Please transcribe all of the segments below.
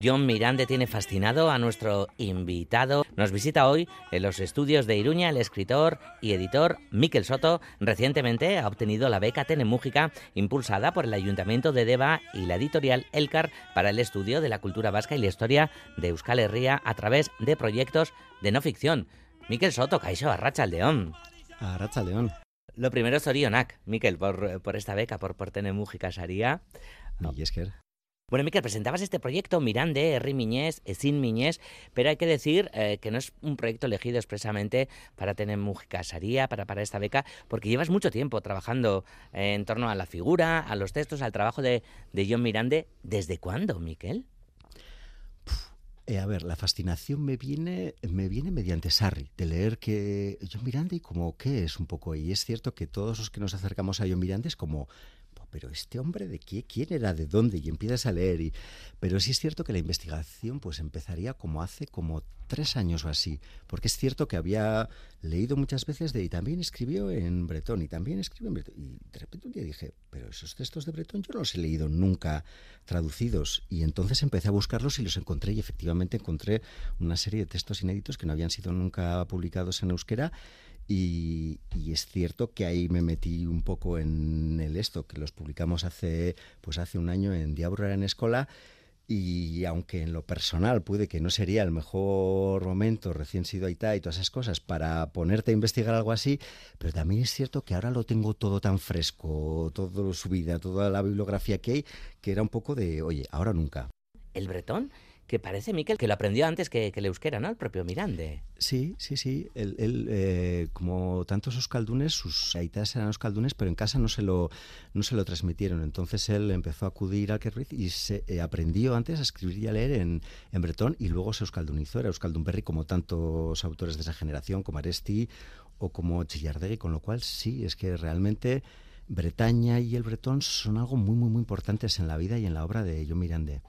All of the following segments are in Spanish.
John Mirande tiene fascinado a nuestro invitado. Nos visita hoy en los estudios de Iruña el escritor y editor Miquel Soto. Recientemente ha obtenido la beca Tenemújica impulsada por el Ayuntamiento de Deva y la editorial Elcar para el estudio de la cultura vasca y la historia de Euskal Herria a través de proyectos de no ficción. Miquel Soto, Caixo, Arracha León. Arracha León. Lo primero es Orionak, Miquel, por, por esta beca, por, por Tenemújica Saría. Y es que bueno, Miquel, presentabas este proyecto Mirande, Herri Miñés, Sin Miñés, pero hay que decir eh, que no es un proyecto elegido expresamente para tener música saría, para, para esta beca, porque llevas mucho tiempo trabajando eh, en torno a la figura, a los textos, al trabajo de, de John Mirande. ¿Desde cuándo, Miquel? Eh, a ver, la fascinación me viene, me viene mediante Sarri, de leer que John Miranda y como qué es un poco, y es cierto que todos los que nos acercamos a John Miranda es como, pero este hombre de qué, quién era, de dónde, y empiezas a leer. Y, pero sí es cierto que la investigación pues empezaría como hace como tres años o así, porque es cierto que había leído muchas veces de, y también escribió en bretón, y también escribió en bretón, y de repente un día dije, pero esos textos de bretón yo no los he leído nunca traducidos, y entonces empecé a buscarlos y los encontré, y efectivamente encontré una serie de textos inéditos que no habían sido nunca publicados en euskera, y, es cierto que ahí me metí un poco en el esto, que los publicamos hace, pues hace un año en Diablo en Escola. Y aunque en lo personal puede que no sería el mejor momento, recién sido Aitá y todas esas cosas, para ponerte a investigar algo así, pero también es cierto que ahora lo tengo todo tan fresco, todo su vida, toda la bibliografía que hay, que era un poco de, oye, ahora nunca. ¿El bretón? Que parece, Miquel, que lo aprendió antes que, el euskera, ¿no? Propio Mirande. Sí, sí, sí. Él, eh, como tantos euskaldunes, sus aitas eran euskaldunes, pero en casa no se lo, no se lo transmitieron. Entonces él empezó a acudir al Kerriz y se eh, aprendió antes a escribir y a leer en, en bretón y luego se euskaldunizó. Era euskaldunberri como tantos autores de esa generación, como Aresti o como Chillardegui, con lo cual sí, es que realmente... Bretaña y el bretón son algo muy, muy, muy importantes en la vida y en la obra de John Mirande.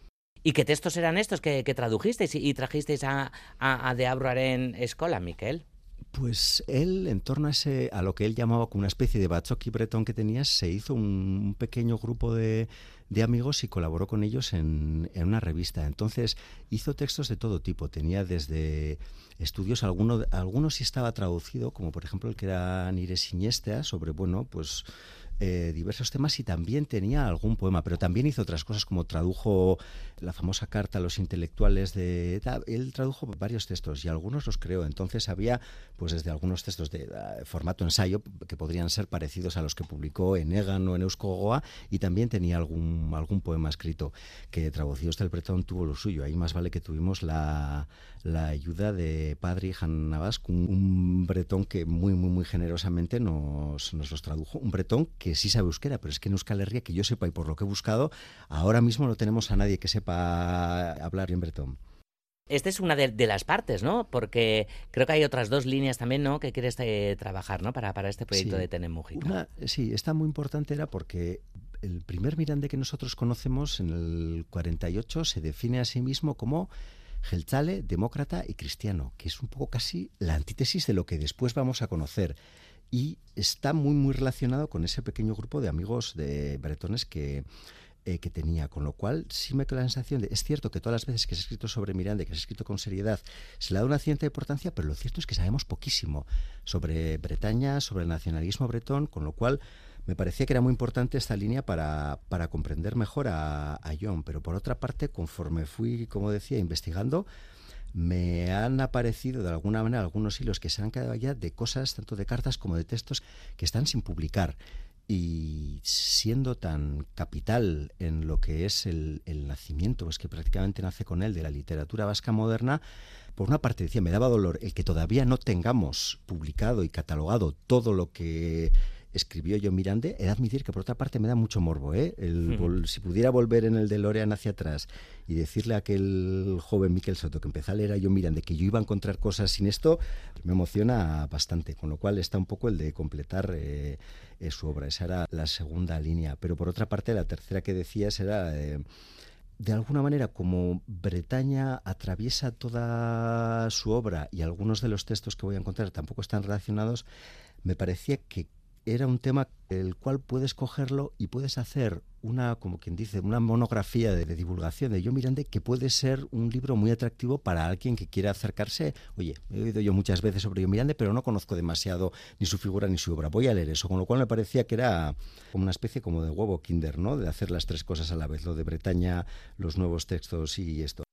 ¿Y qué textos eran estos que, tradujisteis y, trajisteis a, a, De en Escola, Miquel? Pues él, en torno a, ese, a lo que él llamaba como una especie de bachoqui bretón que tenía, se hizo un, pequeño grupo de, amigos y colaboró con ellos en, una revista. Entonces hizo textos de todo tipo. Tenía desde estudios, algunos algunos sí estaba traducido, como por ejemplo el que era Nire Siniestea, sobre, bueno, pues eh, diversos temas y también tenía algún poema, pero también hizo otras cosas como tradujo la famosa carta a los intelectuales de... Él tradujo varios textos y algunos los creó, entonces había pues desde algunos textos de formato ensayo que podrían ser parecidos a los que publicó en Egan o en Euskogoa y también tenía algún, algún poema escrito que traducido hasta el bretón tuvo lo suyo. Ahí más vale que tuvimos la, la ayuda de Padre Han Navas, un, bretón que muy, muy, muy generosamente nos, nos los tradujo. Un bretón que sí sabe euskera, pero es que en Euskal Herria, que yo sepa y por lo que he buscado, ahora mismo no tenemos a nadie que sepa hablar en bretón. Esta es una de, las partes, ¿no? Porque creo que hay otras dos líneas también, ¿no? Que quieres eh, trabajar, ¿no? Para, para este proyecto de Tenem sí, esta muy importante era porque el primer Mirande que nosotros conocemos en el 48 se define a sí mismo como Geltzale, demócrata y cristiano, que es un poco casi la antítesis de lo que después vamos a conocer. Y está muy, muy relacionado con ese pequeño grupo de amigos de bretones que, eh, que tenía, con lo cual sí me queda la sensación de, es cierto que todas las veces que se ha escrito sobre Miranda, que se ha escrito con seriedad, se le dado una cierta importancia, pero lo cierto es que sabemos poquísimo sobre Bretaña, sobre el nacionalismo bretón, con lo cual me parecía que era muy importante esta línea para, para comprender mejor a, John, pero por otra parte, conforme fui, como decía, investigando, me han aparecido de alguna manera algunos hilos que se han quedado allá de cosas, tanto de cartas como de textos, que están sin publicar. Y siendo tan capital en lo que es el, el nacimiento, pues que prácticamente nace con él, de la literatura vasca moderna, por una parte decía, me daba dolor el que todavía no tengamos publicado y catalogado todo lo que escribió John Mirande, he de admitir que por otra parte me da mucho morbo. ¿eh? Si pudiera volver en el de Lorean hacia atrás y decirle a aquel joven Miquel Soto que empezó a leer a John Mirande que yo iba a encontrar cosas sin esto, me emociona bastante. Con lo cual está un poco el de completar eh, eh, su obra. Esa era la segunda línea. Pero por otra parte, la tercera que decías era de alguna manera, como Bretaña atraviesa toda su obra y algunos de los textos que voy a encontrar tampoco están relacionados, me parecía que era un tema el cual puedes cogerlo y puedes hacer una, como quien dice, una monografía de, divulgación de Yo Miranda que puede ser un libro muy atractivo para alguien que quiera acercarse. Oye, he oído yo muchas veces sobre Yo Miranda, pero no conozco demasiado ni su figura ni su obra. Voy a leer eso, con lo cual me parecía que era como una especie como de huevo kinder, ¿no? De hacer las tres cosas a la vez, lo de Bretaña, los nuevos textos y esto.